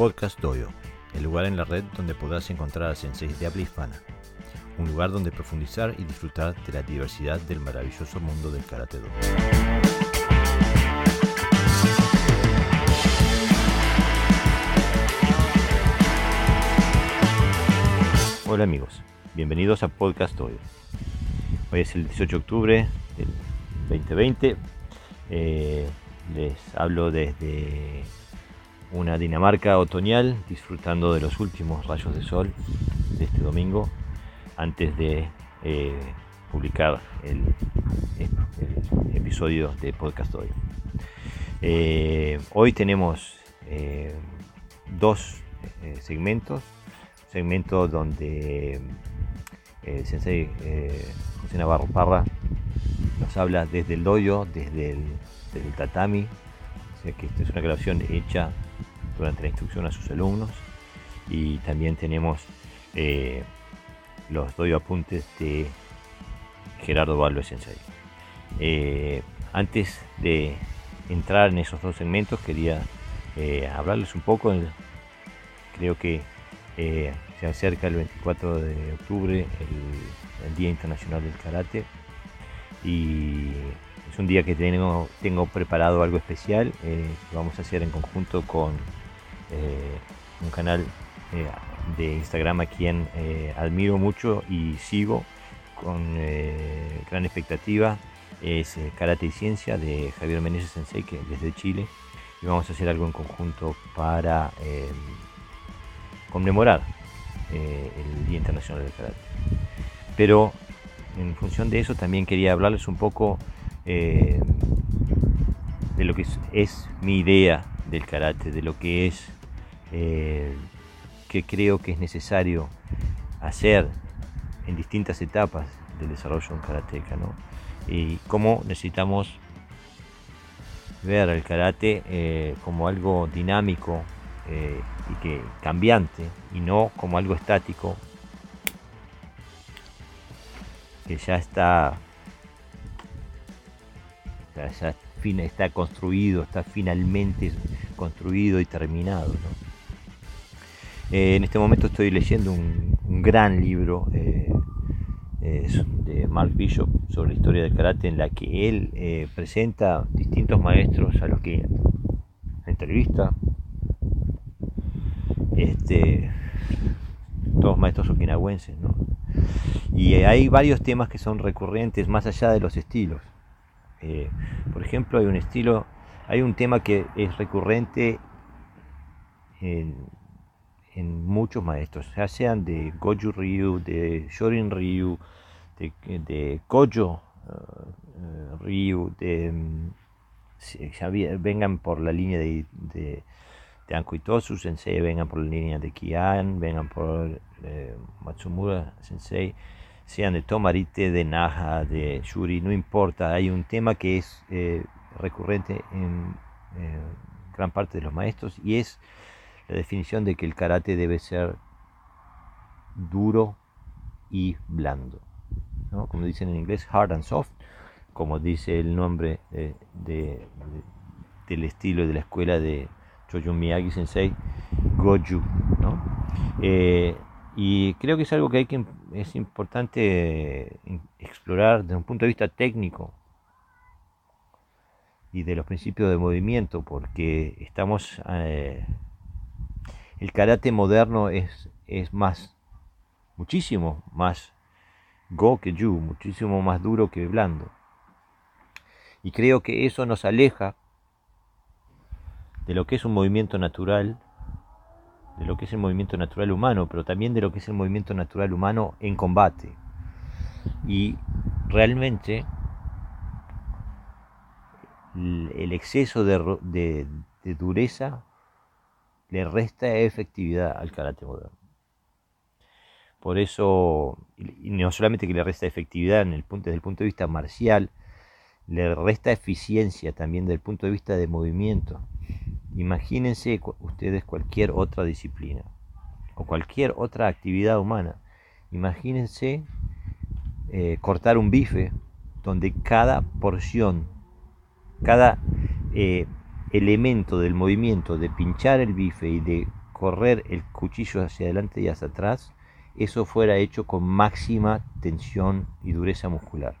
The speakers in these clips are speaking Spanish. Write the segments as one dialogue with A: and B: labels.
A: Podcast Doyo, el lugar en la red donde podrás encontrar a senseis de habla hispana. Un lugar donde profundizar y disfrutar de la diversidad del maravilloso mundo del karate do. Hola amigos, bienvenidos a Podcast Doyo. Hoy es el 18 de octubre del 2020. Eh, les hablo desde una Dinamarca otoñal, disfrutando de los últimos rayos de sol de este domingo, antes de eh, publicar el, episodio de Podcast Hoy. Eh, hoy tenemos eh, dos segmentos, segmento donde el sensei José Navarro Parra nos habla desde el doyo, desde el, tatami, que esta es una grabación hecha durante la instrucción a sus alumnos y también tenemos eh, los doy apuntes de Gerardo Balbo Sensei. Eh, antes de entrar en esos dos segmentos quería eh, hablarles un poco, creo que se acerca el 24 de octubre el, Día Internacional del Karate y es un día que tengo, tengo preparado algo especial que vamos a hacer en conjunto con un canal eh, de Instagram a quien eh, admiro mucho y sigo con gran expectativa. Es Karate y Ciencia de Javier Meneses Sensei, que desde Chile. Y vamos a hacer algo en conjunto para conmemorar el Día Internacional del Karate. Pero en función de eso también quería hablarles un poco de lo que es, mi idea del karate, de lo que es eh, que creo que es necesario hacer en distintas etapas del desarrollo de un karateca, Y cómo necesitamos ver el karate eh, como algo dinámico eh, y que cambiante y no como algo estático que ya está ya, está construido, está finalmente construido y terminado. Eh, en este momento estoy leyendo un, gran libro eh, de Mark Bishop sobre la historia del karate en la que él eh, presenta distintos maestros a los que entrevista. Este, todos maestros okinawenses, Y hay varios temas que son recurrentes más allá de los estilos. por ejemplo, hay un estilo, hay un tema que es recurrente en, en muchos maestros, ya sean de Goju Ryu, de Shorin Ryu, de, de Gojo uh, Ryu, de, mm, vengan por la línea de, de, de Anko Itosu Sensei, vengan por la línea de Kian, vengan por eh, Matsumura Sensei, sean de Tomarite, de Naha, de Shuri, no importa, hay un tema que es eh, recurrente en gran parte de los maestros y es la definición de que el karate debe ser duro y blando. Como dicen en inglés, hard and soft, como dice el nombre de, del estilo de la escuela de Choyun Miyagi Sensei, Goju. Eh, y creo que es algo que, hay que es importante explorar desde un punto de vista técnico y de los principios de movimiento, porque estamos eh, el karate moderno es, es más, muchísimo más go que yu, muchísimo más duro que blando. Y creo que eso nos aleja de lo que es un movimiento natural, de lo que es el movimiento natural humano, pero también de lo que es el movimiento natural humano en combate. Y realmente el exceso de, de dureza le resta efectividad al karate moderno. Por eso, y no solamente que le resta efectividad en el punto, desde el punto de vista marcial, le resta eficiencia también desde el punto de vista de movimiento. Imagínense ustedes cualquier otra disciplina o cualquier otra actividad humana. Imagínense eh, cortar un bife donde cada porción, cada eh, elemento del movimiento de pinchar el bife y de correr el cuchillo hacia adelante y hacia atrás, eso fuera hecho con máxima tensión y dureza muscular.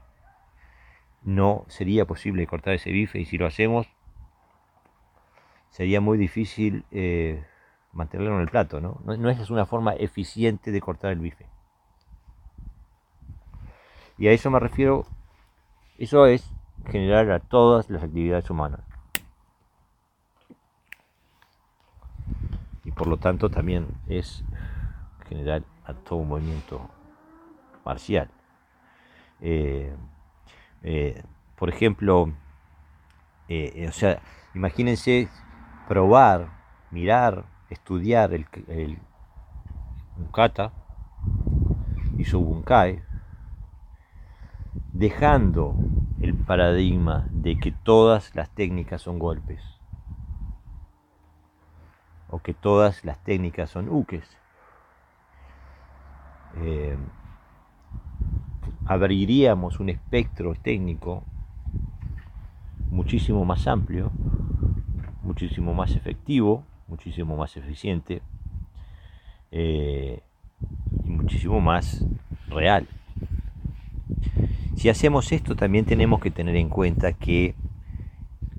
A: No sería posible cortar ese bife y si lo hacemos sería muy difícil eh, mantenerlo en el plato. ¿no? ¿no? es una forma eficiente de cortar el bife. Y a eso me refiero, eso es general a todas las actividades humanas. Y por lo tanto también es general a todo movimiento marcial. Eh, eh, por ejemplo, eh, o sea, imagínense probar, mirar, estudiar el, el kata y su bunkai, dejando el paradigma de que todas las técnicas son golpes o que todas las técnicas son uques. Eh, abriríamos un espectro técnico muchísimo más amplio, muchísimo más efectivo, muchísimo más eficiente eh, y muchísimo más real. Si hacemos esto también tenemos que tener en cuenta que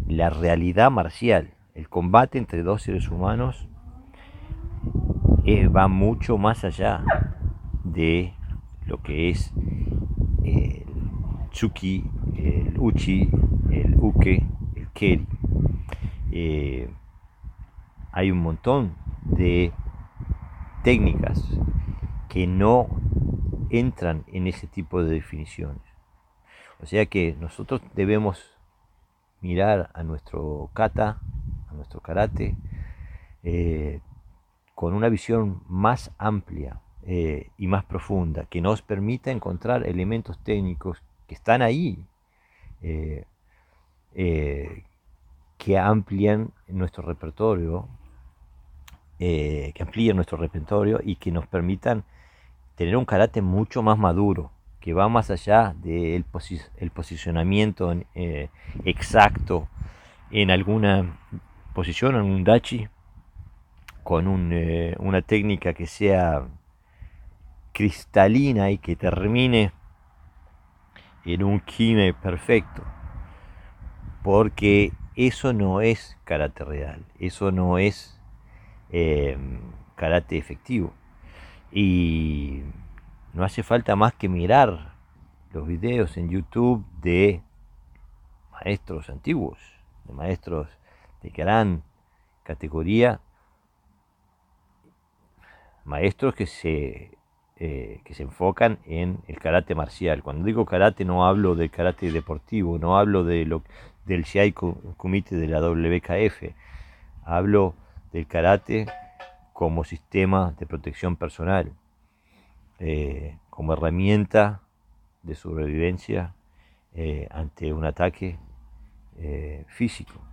A: la realidad marcial, el combate entre dos seres humanos, eh, va mucho más allá de lo que es el Tsuki, el Uchi, el Uke, el Keri. Eh, hay un montón de técnicas que no entran en ese tipo de definiciones. O sea que nosotros debemos mirar a nuestro kata, a nuestro karate, eh, con una visión más amplia, eh, y más profunda, que nos permita encontrar elementos técnicos que están ahí, eh, que amplían nuestro repertorio, que amplíen nuestro repertorio y que nos permitan tener un carácter mucho más maduro, que va más allá del el posicionamiento exacto en alguna posición, en un dachi, con una técnica que sea cristalina y que termine en un kime perfecto. Porque eso no es karate real, eso no es eh, karate efectivo. Y no hace falta más que mirar los videos en YouTube de maestros antiguos, de maestros de gran categoría, maestros que se eh, que se enfocan en el karate marcial. Cuando digo karate no hablo del karate deportivo, no hablo de lo, del Shiai Kumite de la WKF, hablo del karate como sistema de protección personal, eh, como herramienta de sobrevivencia eh, ante un ataque físico.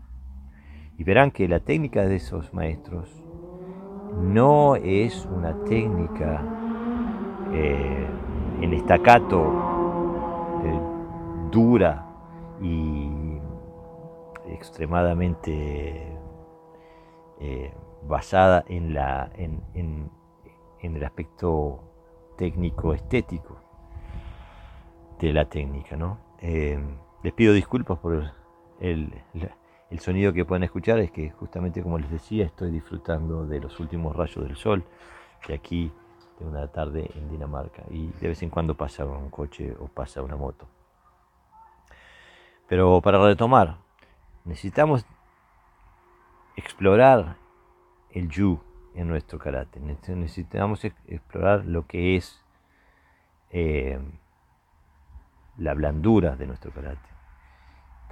A: Y verán que la técnica de esos maestros no es una técnica eh, en estacato eh, dura y extremadamente eh, basada en, la, en, en, el aspecto técnico estético de la técnica. ¿no? les pido disculpas por el sonido que pueden escuchar, es que justamente como les decía estoy disfrutando de los últimos rayos del sol que aquí de una tarde en Dinamarca y de vez en cuando pasa un coche o pasa una moto. Pero para retomar, necesitamos explorar el yu en nuestro karate. Necesitamos explorar lo que es eh, la blandura de nuestro karate.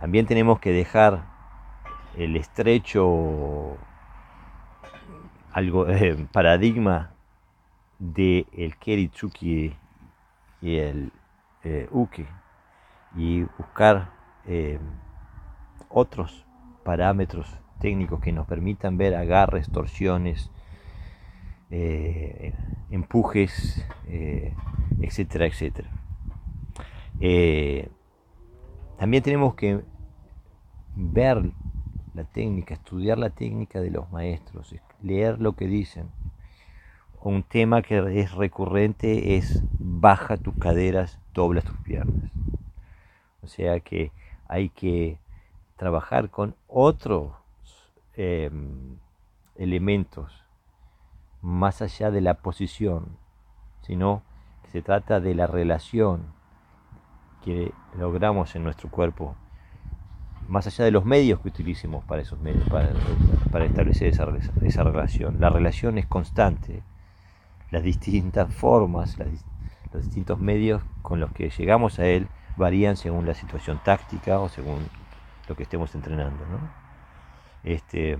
A: También tenemos que dejar el estrecho algo, eh, paradigma de el Keritsuki y el eh, Uke y buscar eh, otros parámetros técnicos que nos permitan ver agarres, torsiones, eh, empujes, etcétera, etcétera. también tenemos que ver la técnica, estudiar la técnica de los maestros, leer lo que dicen. Un tema que es recurrente es baja tus caderas, dobla tus piernas. O sea que hay que trabajar con otros em, elementos más allá de la posición, sino que se trata de la relación que logramos en nuestro cuerpo más allá de los medios que utilicemos para esos medios, para, establecer esa, relación. La relación es constante. Las distintas formas, los distintos medios con los que llegamos a él varían según la situación táctica o según lo que estemos entrenando. Este,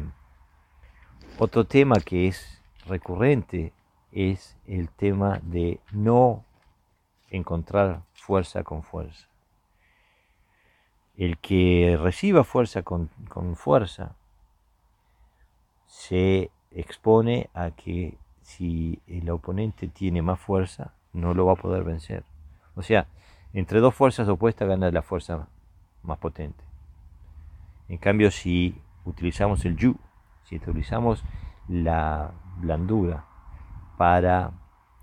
A: otro tema que es recurrente es el tema de no encontrar fuerza con fuerza el que reciba fuerza con, fuerza se expone a que si el oponente tiene más fuerza, no lo va a poder vencer. O sea, entre dos fuerzas opuestas gana la fuerza más potente. En cambio, si utilizamos el yu, si utilizamos la blandura para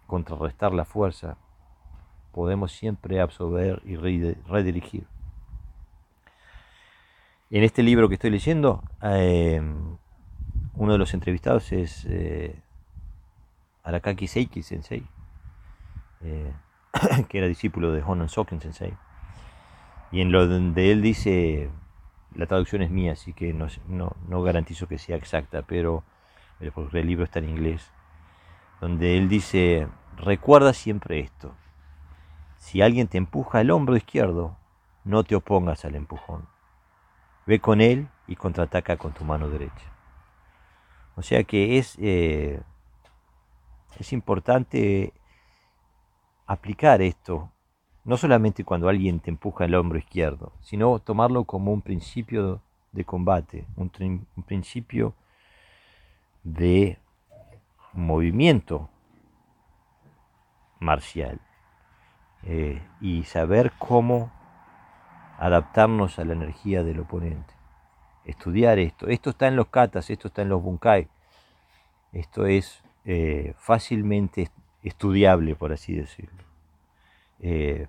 A: contrarrestar la fuerza, podemos siempre absorber y redirigir. En este libro que estoy leyendo, em, uno de los entrevistados es eh, Arakaki Seiki Sensei, eh, que era discípulo de Honon Soken Sensei. Y en lo donde él dice, la traducción es mía, así que no, no garantizo que sea exacta, pero el libro está en inglés, donde él dice, recuerda siempre esto, si alguien te empuja el hombro izquierdo, no te opongas al empujón Ve con él y contraataca con tu mano derecha. O sea que es, eh, es importante aplicar esto, no solamente cuando alguien te empuja el hombro izquierdo, sino tomarlo como un principio de combate, un, principio de movimiento marcial eh, y saber cómo adaptarnos a la energía del oponente. Estudiar esto. Esto está en los katas, esto está en los bunkai. Esto es eh, fácilmente estudiable, por así decirlo. Eh,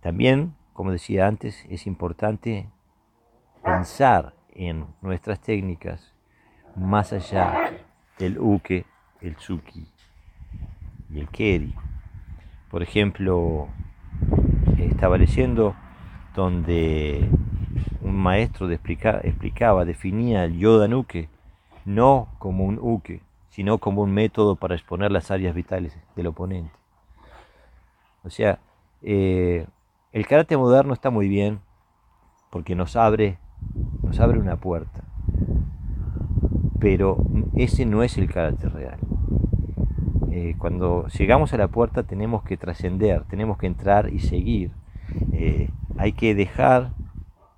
A: también, como decía antes, es importante pensar en nuestras técnicas más allá del uke, el tsuki y el keri. Por ejemplo, estaba leyendo donde un maestro explicaba, definía el yoda nuke no como un uke, sino como un método para exponer las áreas vitales del oponente. O sea, eh, el karate moderno está muy bien porque nos abre, nos abre una puerta, pero ese no es el karate real. Eh, cuando llegamos a la puerta tenemos que trascender, tenemos que entrar y seguir. Eh, hay que dejar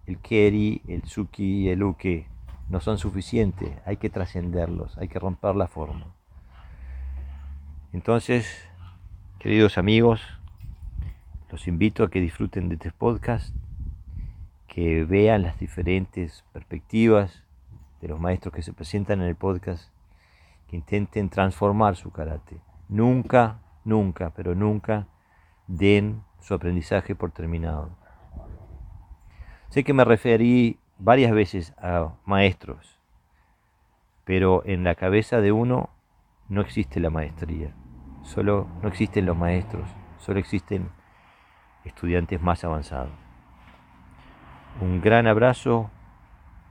A: el keri, el tsuki, el uke, no son suficientes, hay que trascenderlos, hay que romper la forma. Entonces, queridos amigos, los invito a que disfruten de este podcast, que vean las diferentes perspectivas de los maestros que se presentan en el podcast que intenten transformar su karate. Nunca, nunca, pero nunca den su aprendizaje por terminado. Sé que me referí varias veces a maestros, pero en la cabeza de uno no existe la maestría, solo no existen los maestros, solo existen estudiantes más avanzados. Un gran abrazo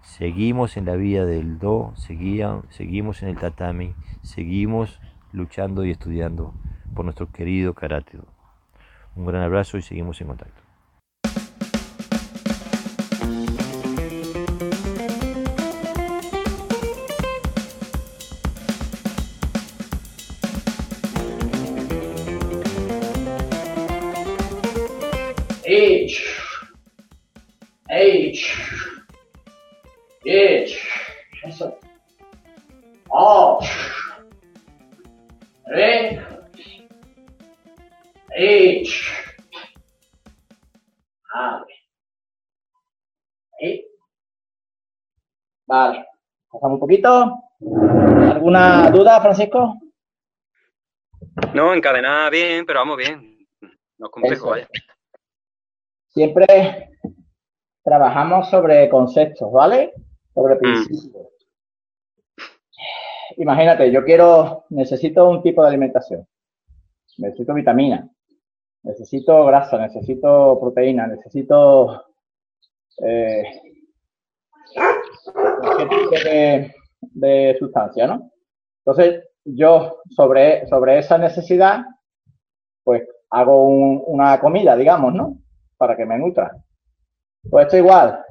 A: Seguimos en la vía del do, seguimos en el tatami, seguimos luchando y estudiando por nuestro querido karate. Un gran abrazo y seguimos en contacto
B: eso. Dos, tres, abre.
C: Vale, pasamos un poquito. ¿Alguna duda, Francisco?
D: No, encadenada bien, pero vamos bien. No es complejo, vaya.
C: Siempre trabajamos sobre conceptos, ¿vale? Sobre principios. Imagínate, yo quiero, necesito un tipo de alimentación. Necesito vitamina. Necesito grasa, necesito proteína, necesito eh, de, de sustancia, ¿no? Entonces, yo sobre, sobre esa necesidad, pues hago un- una comida, digamos, ¿no? Para que me nutra. Pues esto igual.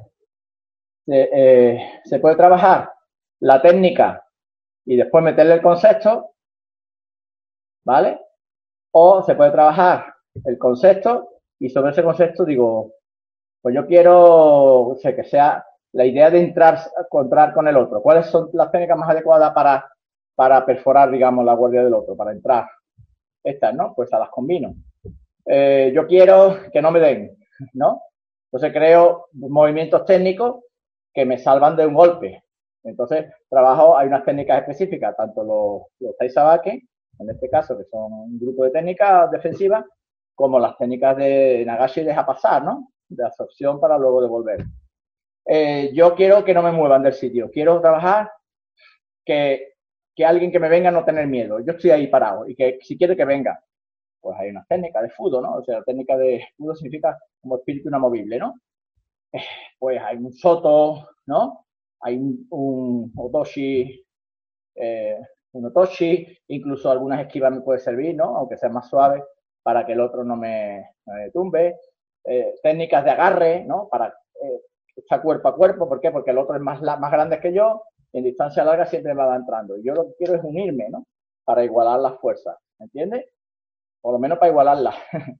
C: Se, eh, se puede trabajar la técnica y después meterle el concepto, ¿vale? O se puede trabajar el concepto y sobre ese concepto digo, pues yo quiero, o que sea la idea de entrar, encontrar con el otro. ¿Cuáles son las técnicas más adecuadas para, para perforar, digamos, la guardia del otro, para entrar? Estas, ¿no? Pues a las combino. Eh, yo quiero que no me den, ¿no? Entonces creo movimientos técnicos que me salvan de un golpe. Entonces trabajo, hay unas técnicas específicas, tanto los, los Taisabake, en este caso, que son un grupo de técnicas defensivas, como las técnicas de Nagashi deja pasar, ¿no? De absorción para luego devolver. Eh, yo quiero que no me muevan del sitio, quiero trabajar que, que alguien que me venga no tener miedo. Yo estoy ahí parado y que si quiere que venga, pues hay unas técnicas de fudo, ¿no? O sea, la técnica de fudo significa como espíritu inamovible, ¿no? Pues hay un soto, ¿no? Hay un, otoshi, eh, un otoshi, incluso algunas esquivas me puede servir, ¿no? Aunque sea más suave, para que el otro no me, no tumbe. Eh, técnicas de agarre, ¿no? Para eh, estar cuerpo a cuerpo, ¿por qué? Porque el otro es más, grande que yo, en distancia larga siempre me va entrando. Yo lo que quiero es unirme, ¿no? Para igualar las fuerzas, ¿entiendes? Por lo menos para igualarlas.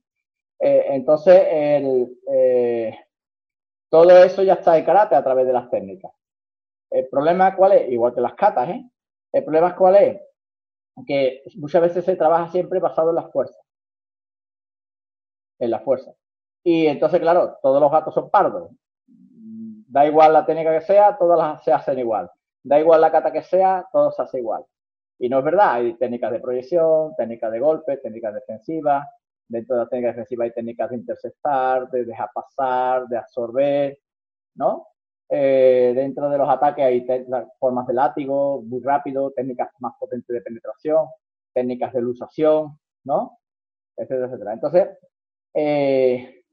C: Entonces, el, todo eso ya está en karate a través de las técnicas. El problema cuál es, igual que las catas, ¿eh? El problema cuál es, que muchas veces se trabaja siempre basado en las fuerzas. En las fuerzas. Y entonces, claro, todos los gatos son pardos. Da igual la técnica que sea, todas las se hacen igual. Da igual la cata que sea, todo se hace igual. Y no es verdad, hay técnicas de proyección, técnicas de golpe, técnicas defensivas. Dentro de las técnicas defensivas hay técnicas de interceptar, de dejar pasar, de absorber, ¿no? Eh, dentro de los ataques hay formas de látigo, muy rápido, técnicas más potentes de penetración, técnicas de ilusación, ¿no? Etcétera, etcétera. Entonces, eh,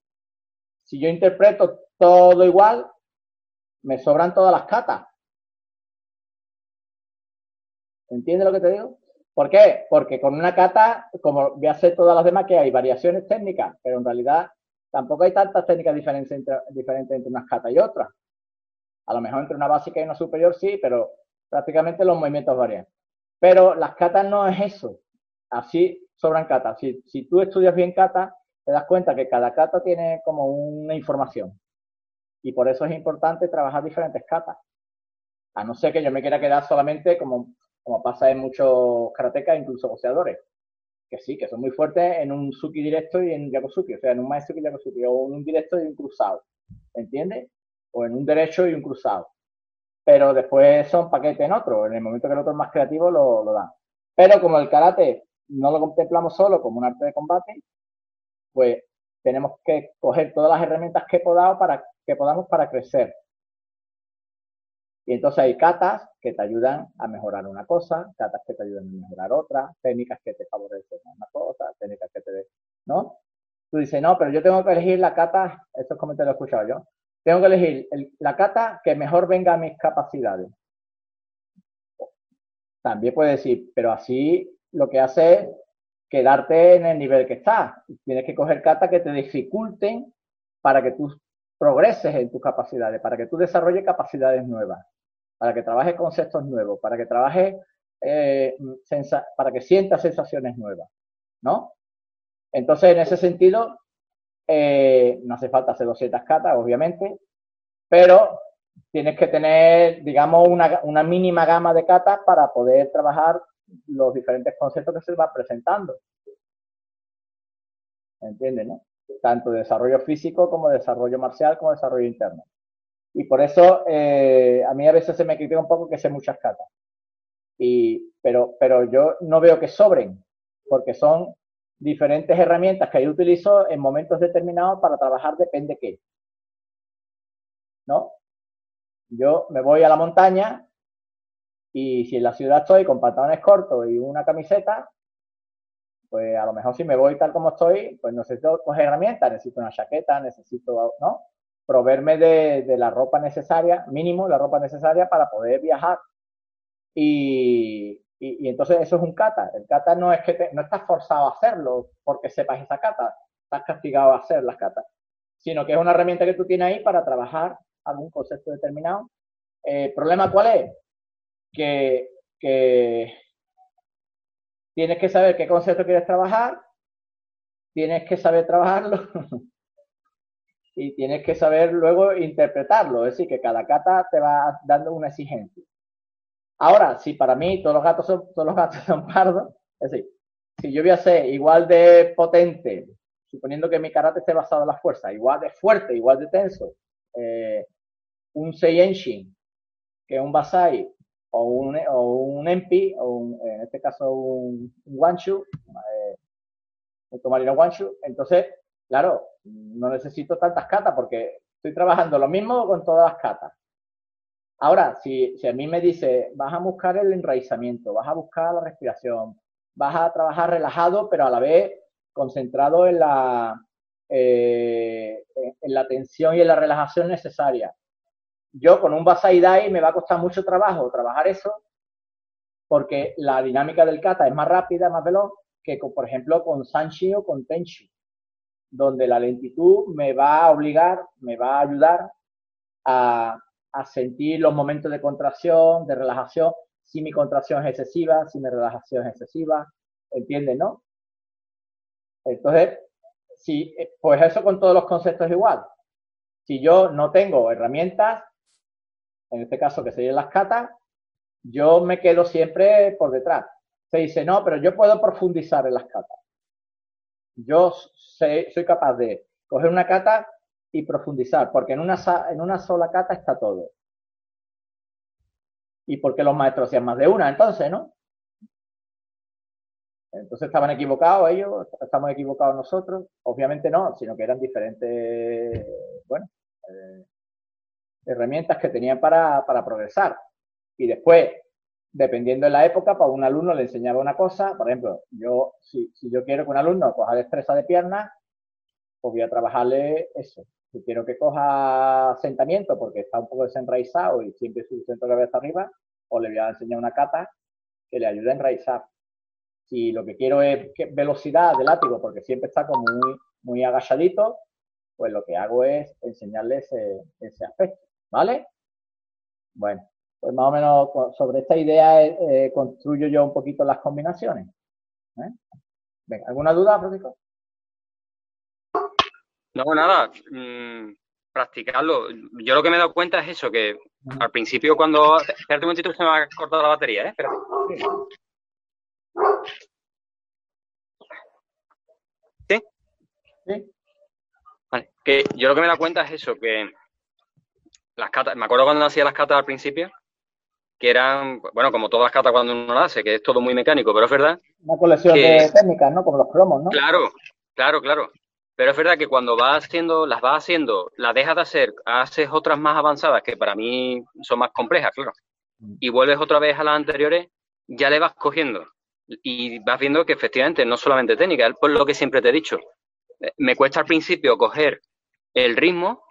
C: si yo interpreto todo igual, me sobran todas las catas. ¿Entiendes lo que te digo? ¿Por qué? Porque con una cata, como voy a hacer todas las demás, que hay variaciones técnicas, pero en realidad tampoco hay tantas técnicas diferentes entre, diferentes entre unas catas y otras. A lo mejor entre una básica y una superior sí, pero prácticamente los movimientos varían. Pero las catas no es eso. Así sobran catas. Si, si tú estudias bien catas, te das cuenta que cada cata tiene como una información. Y por eso es importante trabajar diferentes catas. A no ser que yo me quiera quedar solamente como, como pasa en muchos karatecas, incluso boxeadores. Que sí, que son muy fuertes en un suki directo y en yakusuki. O sea, en un maestro y yakusuki. O en un directo y un cruzado. ¿Entiendes? O en un derecho y un cruzado. Pero después son paquetes en otro. En el momento que el otro es más creativo, lo, lo dan. Pero como el karate no lo contemplamos solo como un arte de combate, pues tenemos que coger todas las herramientas que podamos para, que podamos para crecer. Y entonces hay catas que te ayudan a mejorar una cosa, catas que te ayudan a mejorar otra, técnicas que te favorecen una cosa, técnicas que te... ¿No? Tú dices, no, pero yo tengo que elegir la cata, estos comentarios lo he escuchado yo, tengo que elegir el- la cata que mejor venga a mis capacidades. También puedes decir, pero así lo que hace es quedarte en el nivel que estás. Tienes que coger catas que te dificulten para que tú progreses en tus capacidades, para que tú desarrolles capacidades nuevas, para que trabajes conceptos nuevos, para que trabajes, eh, para que sientas sensaciones nuevas, ¿no? Entonces, en ese sentido, eh, no hace falta hacer 200 catas, obviamente, pero tienes que tener, digamos, una, una mínima gama de catas para poder trabajar los diferentes conceptos que se van presentando. ¿Entiendes, no? Tanto de desarrollo físico como desarrollo marcial como desarrollo interno. Y por eso eh, a mí a veces se me critica un poco que sé muchas catas. Y, pero, pero yo no veo que sobren, porque son diferentes herramientas que yo utilizo en momentos determinados para trabajar depende qué. ¿No? Yo me voy a la montaña y si en la ciudad estoy con pantalones cortos y una camiseta, pues a lo mejor si me voy tal como estoy, pues necesito coger herramientas, necesito una chaqueta, necesito, ¿no? Proveerme de, la ropa necesaria, mínimo la ropa necesaria para poder viajar. Y, y, entonces eso es un kata. El kata no es que no estás forzado a hacerlo porque sepas esa kata, estás castigado a hacer las katas, sino que es una herramienta que tú tienes ahí para trabajar algún concepto determinado. ¿El eh, problema cuál es? Que, que tienes que saber qué concepto quieres trabajar, tienes que saber trabajarlo y tienes que saber luego interpretarlo. Es decir, que cada kata te va dando una exigencia. Ahora, si para mí todos los gatos son, todos los gatos son pardos, es decir, si yo voy a ser igual de potente, suponiendo que mi karate esté basado en la fuerza, igual de fuerte, igual de tenso, eh, un Seiyenshin que un Basai o un, o un Empi, o en este caso un, un Wanshu, eh, un Tomarino Wanshu, entonces, claro, no necesito tantas catas porque estoy trabajando lo mismo con todas las catas. Ahora, si, si a mí me dice, vas a buscar el enraizamiento, vas a buscar la respiración, vas a trabajar relajado, pero a la vez concentrado en la, eh, en la tensión y en la relajación necesaria yo con un Basai Dai me va a costar mucho trabajo trabajar eso, porque la dinámica del kata es más rápida, más veloz, que por ejemplo con Sanshi o con Tenshi, donde la lentitud me va a obligar, me va a ayudar a, sentir los momentos de contracción, de relajación, si mi contracción es excesiva, si mi relajación es excesiva, ¿entiendes, no? Entonces, si, pues eso con todos los conceptos igual. Si yo no tengo herramientas, en este caso que serían las catas, yo me quedo siempre por detrás. Se dice, no, pero yo puedo profundizar en las catas. Yo soy capaz de coger una cata y profundizar, porque en una, en una sola cata está todo. Y porque los maestros hacían más de una, entonces, ¿no? Entonces estaban equivocados ellos, estamos equivocados nosotros. Obviamente no, sino que eran diferentes, bueno, eh, herramientas que tenían para, para progresar. Y después, dependiendo de la época, para un alumno le enseñaba una cosa, por ejemplo, yo, si, yo quiero que un alumno coja destreza de pierna, pues voy a trabajarle eso. Si quiero que coja asentamiento porque está un poco desenraizado y siempre su centro de cabeza arriba, o le voy a enseñar una cata que le ayude a enraizar. Si lo que quiero es velocidad de látigo porque siempre está como muy, muy agachadito, pues lo que hago es enseñarle ese, ese aspecto. ¿Vale? Bueno, pues más o menos sobre esta idea eh, construyo yo un poquito las combinaciones. ¿eh? Venga, ¿alguna duda, Francisco?
D: No, nada. Mm, practicarlo. Yo lo que me he dado cuenta es eso, que al principio cuando... Espérate un momentito, se me ha cortado la batería, ¿eh? Espérate. ¿Sí? Sí. Vale, que yo lo que me he dado cuenta es eso, que las catas, me acuerdo cuando hacía las catas al principio, que eran, bueno, como todas las catas cuando uno hace, que es todo muy mecánico, pero es verdad.
C: Una colección de técnicas, ¿no? Como los cromos, ¿no?
D: Claro, claro, claro. Pero es verdad que cuando vas haciendo, las vas haciendo, las dejas de hacer, haces otras más avanzadas que para mí son más complejas, claro. Mm. Y vuelves otra vez a las anteriores, ya le vas cogiendo. Y vas viendo que efectivamente no solamente técnica, es por lo que siempre te he dicho. Eh, me cuesta al principio coger el ritmo,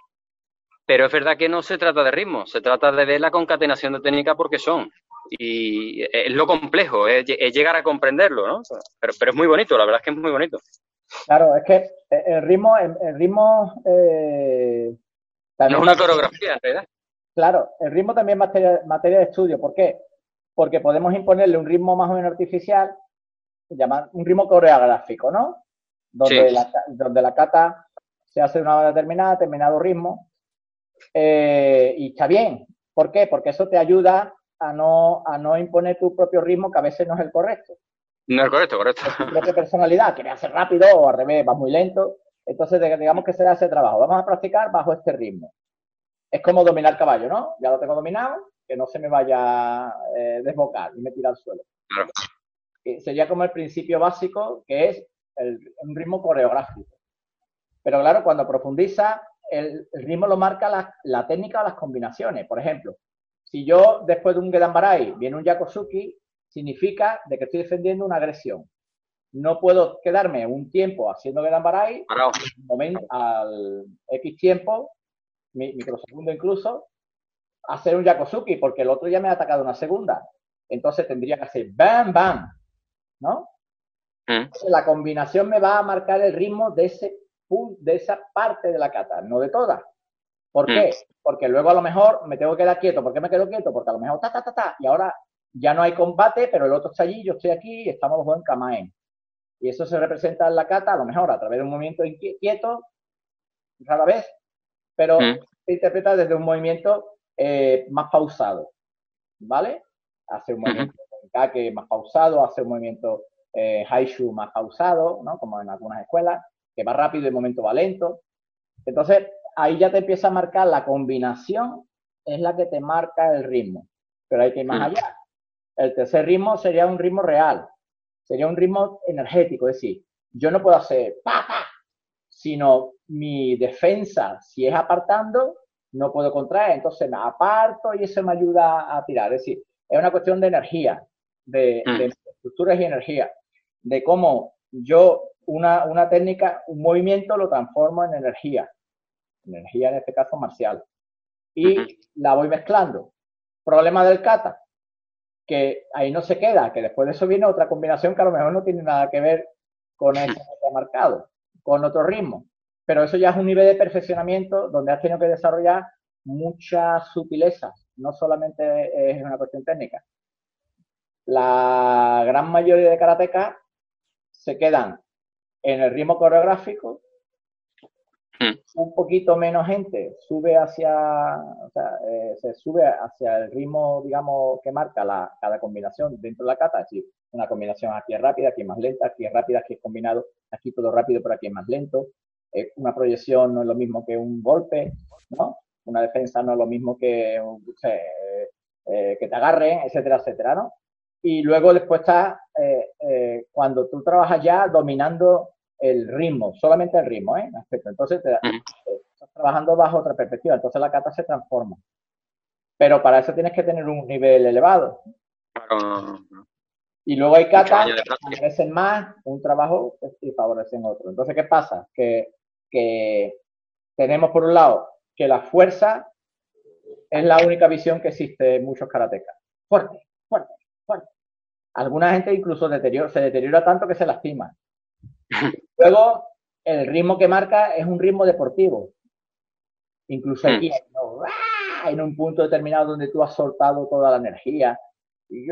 D: pero es verdad que no se trata de ritmo, se trata de ver la concatenación de técnica porque son. Y es lo complejo, es, llegar a comprenderlo, ¿no? Pero, pero, es muy bonito, la verdad es que es muy bonito.
C: Claro, es que el ritmo, el, ritmo eh,
D: no es una coreografía, en realidad.
C: Claro, el ritmo también es materia, materia de estudio. ¿Por qué? Porque podemos imponerle un ritmo más o menos artificial, llaman un ritmo coreográfico, ¿no? Donde, la, donde la cata se hace de una hora determinada, determinado ritmo, eh, y está bien. ¿Por qué? Porque eso te ayuda a no, a no imponer tu propio ritmo, que a veces no es el correcto.
D: No es el correcto, correcto.
C: Tu propia personalidad, quieres hacer rápido o al revés, vas muy lento. Entonces, digamos que se da ese trabajo. Vamos a practicar bajo este ritmo. es como dominar caballo, ¿no? Ya lo tengo dominado, que no se me vaya a eh, desbocar y me tira al suelo.
D: Claro.
C: Sería como el principio básico, que es el, un ritmo coreográfico. Pero claro, cuando profundiza, el, el ritmo lo marca la, la técnica o las combinaciones. Por ejemplo, si yo después de un Gedambarai viene un Yakosuki, significa de que estoy defendiendo una agresión. No puedo quedarme un tiempo haciendo al momento, al X tiempo, mi- microsegundo incluso, hacer un Yakosuki, porque el otro ya me ha atacado una segunda. Entonces tendría que hacer bam, bam, ¿no?
D: Mm.
C: Entonces, la combinación me va a marcar el ritmo de ese de esa parte de la kata, no de todas. ¿Por qué? Porque luego a lo mejor me tengo que quedar quieto. ¿Por qué me quedo quieto? Porque a lo mejor ta, ta, ta, ta, y ahora ya no hay combate, pero el otro está allí, yo estoy aquí y estamos los dos en Kamaen. Y eso se representa en la kata, a lo mejor a través de un movimiento quieto, rara vez, pero
D: Mm.
C: se interpreta desde un movimiento eh, más pausado, ¿vale? Hace un movimiento en kake más pausado, hace un movimiento eh, haishu más pausado, ¿no? Como en algunas escuelas, que va rápido y el momento va lento. Entonces, ahí ya te empieza a marcar la combinación, es la que te marca el ritmo. Pero hay que ir más
D: Mm.
C: allá. El tercer ritmo sería un ritmo real, sería un ritmo energético, es decir, yo no puedo hacer pa, pa, sino mi defensa, si es apartando, no puedo contraer, entonces me aparto y eso me ayuda a tirar. Es decir, es una cuestión de energía, de,
D: Mm.
C: de estructuras y energía, de cómo yo una, una técnica, un movimiento lo transformo en energía, energía en este caso marcial, y la voy mezclando. Problema del kata, que ahí no se queda, que después de eso viene otra combinación que a lo mejor no tiene nada que ver con eso que ha marcado, con otro ritmo. Pero eso ya es un nivel de perfeccionamiento donde has tenido que desarrollar muchas sutilezas, no solamente es una cuestión técnica. La gran mayoría de karatecas se quedan en el ritmo coreográfico,
D: Mm.
C: un poquito menos gente sube hacia, o sea, eh, se sube hacia el ritmo, digamos, que marca la, cada combinación dentro de la kata, es decir, una combinación aquí es rápida, aquí es más lenta, aquí es rápida, aquí es combinado, aquí todo rápido, pero aquí es más lento. Eh, una proyección no es lo mismo que un golpe, ¿no? Una defensa no es lo mismo que, eh, que te agarren, etcétera, etcétera, ¿no? Y luego después está cuando tú trabajas ya dominando el ritmo, solamente el ritmo, ¿eh? Entonces te, estás trabajando bajo otra perspectiva, entonces la kata se transforma. Pero para eso tienes que tener un nivel elevado.
D: Claro.
C: Y luego hay
D: de
C: que favorecen más un trabajo y favorecen otro. Entonces, ¿qué pasa? Que, que tenemos por un lado que la fuerza es la única visión que existe en muchos karatecas. Fuerte, fuerte, fuerte. Alguna gente incluso deteriora, se deteriora tanto que se lastima. Luego, el ritmo que marca es un ritmo deportivo. Incluso aquí, ¿no? ¡Ah! en un punto determinado donde tú has soltado toda la energía y,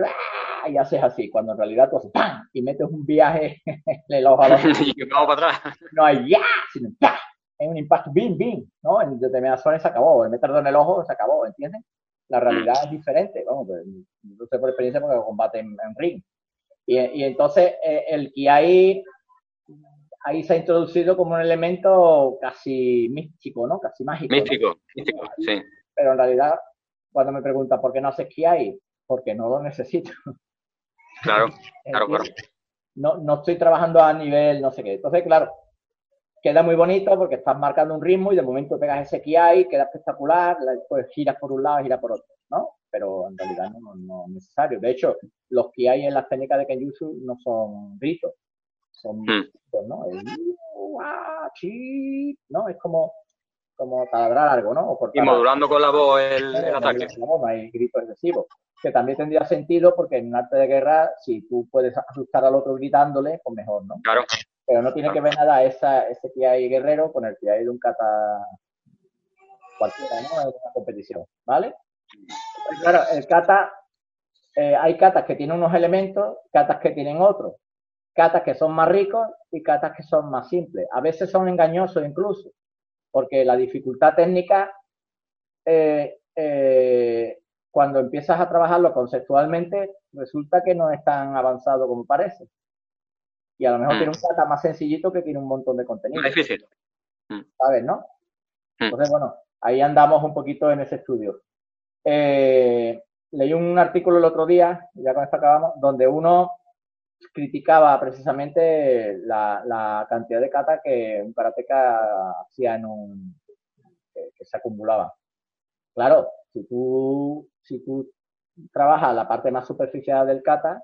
C: y haces así, cuando en realidad tú haces ¡pam! y metes un viaje en el ojo al ojo.
D: y vamos para atrás.
C: No hay ya, sino ¡pa! Es un impacto, ¡bim, bim! ¿no? En determinadas zonas se acabó. El meterlo en el ojo se acabó, ¿entiendes? La realidad es diferente. Vamos, pues, no sé por experiencia porque combate en, en ring. Y, y entonces eh, el hay ahí se ha introducido como un elemento casi místico, ¿no? Casi mágico. ¿no?
D: Místico, místico, sí.
C: Pero en realidad, cuando me preguntan por qué no haces Kiai, porque no lo necesito.
D: Claro, claro, claro.
C: No, no estoy trabajando a nivel no sé qué. Entonces, claro, queda muy bonito porque estás marcando un ritmo y de momento pegas ese Kiai, queda espectacular, la- pues giras por un lado, giras por otro, ¿no? Pero en realidad no, no es necesario. De hecho, los Kiai en las técnicas de Kenjutsu no son gritos, son
D: Mm.
C: ¿no? Es como, como taladrar algo, ¿no? O
D: Y modulando con la voz el, ataque.
C: no, hay gritos excesivos. Que también tendría sentido porque en un arte de guerra, si tú puedes asustar al otro gritándole, pues mejor, ¿no?
D: Claro,
C: Pero no tiene que ver nada esa, ese que hay guerrero con el que hay de un kata cualquiera, ¿no? En una competición, ¿vale? Claro, el kata, eh, hay katas que tienen unos elementos, katas que tienen otros, katas que son más ricos y katas que son más simples. A veces son engañosos incluso, porque la dificultad técnica, eh, eh, cuando empiezas a trabajarlo conceptualmente, resulta que no es tan avanzado como parece. Y a lo mejor
D: Mm.
C: tiene un kata más sencillito que tiene un montón de contenido,
D: difícil.
C: ¿sabes, no?
D: Mm.
C: Entonces, bueno, ahí andamos un poquito en ese estudio. Eh, leí un artículo el otro día, ya con esto acabamos, donde uno criticaba precisamente la, la cantidad de kata que un karateca hacía en un que, que se acumulaba. Claro, si tú, si tú trabajas la parte más superficial del kata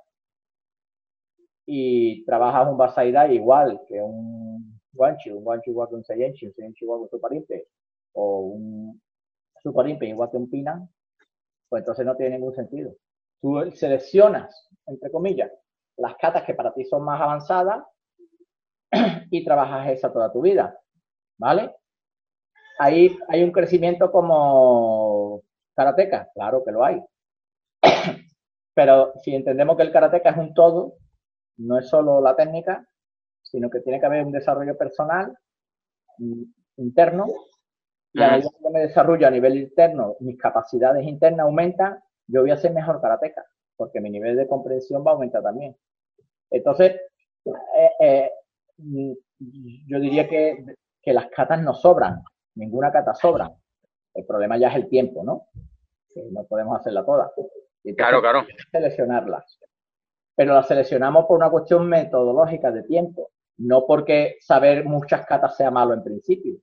C: y trabajas un Basaida igual que un Guanchi, un Guanchi igual que un Seienchi, un Seienchi igual que un Superimpe, o un Superimpe igual que un Pina, pues entonces no tiene ningún sentido. Tú seleccionas, entre comillas, las catas que para ti son más avanzadas y trabajas esa toda tu vida, ¿vale? Ahí hay un crecimiento como karateca, claro que lo hay. Pero si entendemos que el karateca es un todo, no es solo la técnica, sino que tiene que haber un desarrollo personal mm, interno. Y a medida que me desarrollo a nivel interno, mis capacidades internas aumentan, yo voy a ser mejor karateca, porque mi nivel de comprensión va a aumentar también. Entonces, eh, eh, yo diría que, que las catas no sobran, ninguna cata sobra. El problema ya es el tiempo, ¿no? Que no podemos hacerla toda. Entonces,
D: Claro, claro.
C: seleccionarlas. Pero las seleccionamos por una cuestión metodológica de tiempo, no porque saber muchas catas sea malo en principio.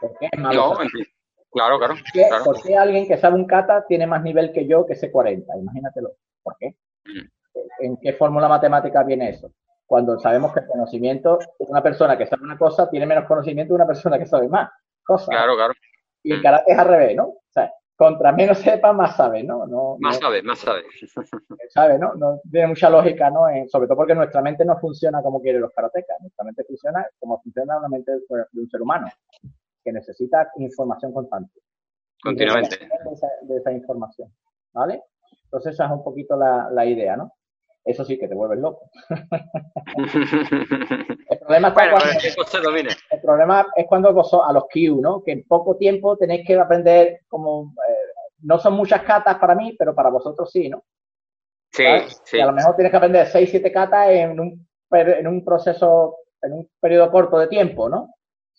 C: ¿Por qué es malo?
D: No,
C: saber?
D: en fin. Claro, claro.
C: ¿Por qué,
D: claro.
C: por qué alguien que sabe un kata tiene más nivel que yo que sé 40? Imagínatelo. ¿Por qué? ¿En qué fórmula matemática viene eso? Cuando sabemos que el conocimiento, una persona que sabe una cosa tiene menos conocimiento que una persona que sabe más cosas.
D: Claro, claro.
C: Y el karate es al revés, ¿no? O sea, contra menos sepa, más sabe, ¿no? no
D: Más
C: no-
D: sabe, más sabe.
C: ¿sabe? ¿no? No tiene mucha lógica, ¿no? En- sobre todo porque nuestra mente no funciona como quieren los karatecas. Nuestra mente funciona como funciona la mente de de un ser humano, que necesita información constante.
D: Continuamente.
C: De esa, de esa información, ¿vale? Entonces esa es un poquito la, la idea, ¿no? Eso sí que te vuelves loco. El problema,
D: bueno,
C: cuando-
D: el
C: problema es cuando a los Q, ¿no? Que en poco tiempo tenéis que aprender como... eh, no son muchas catas para mí, pero para vosotros sí, ¿no?
D: Sí,
C: ¿sabes?
D: sí.
C: Y a lo mejor tienes que aprender 6, 7 catas en un, per- en un proceso, en un periodo corto de tiempo, ¿no?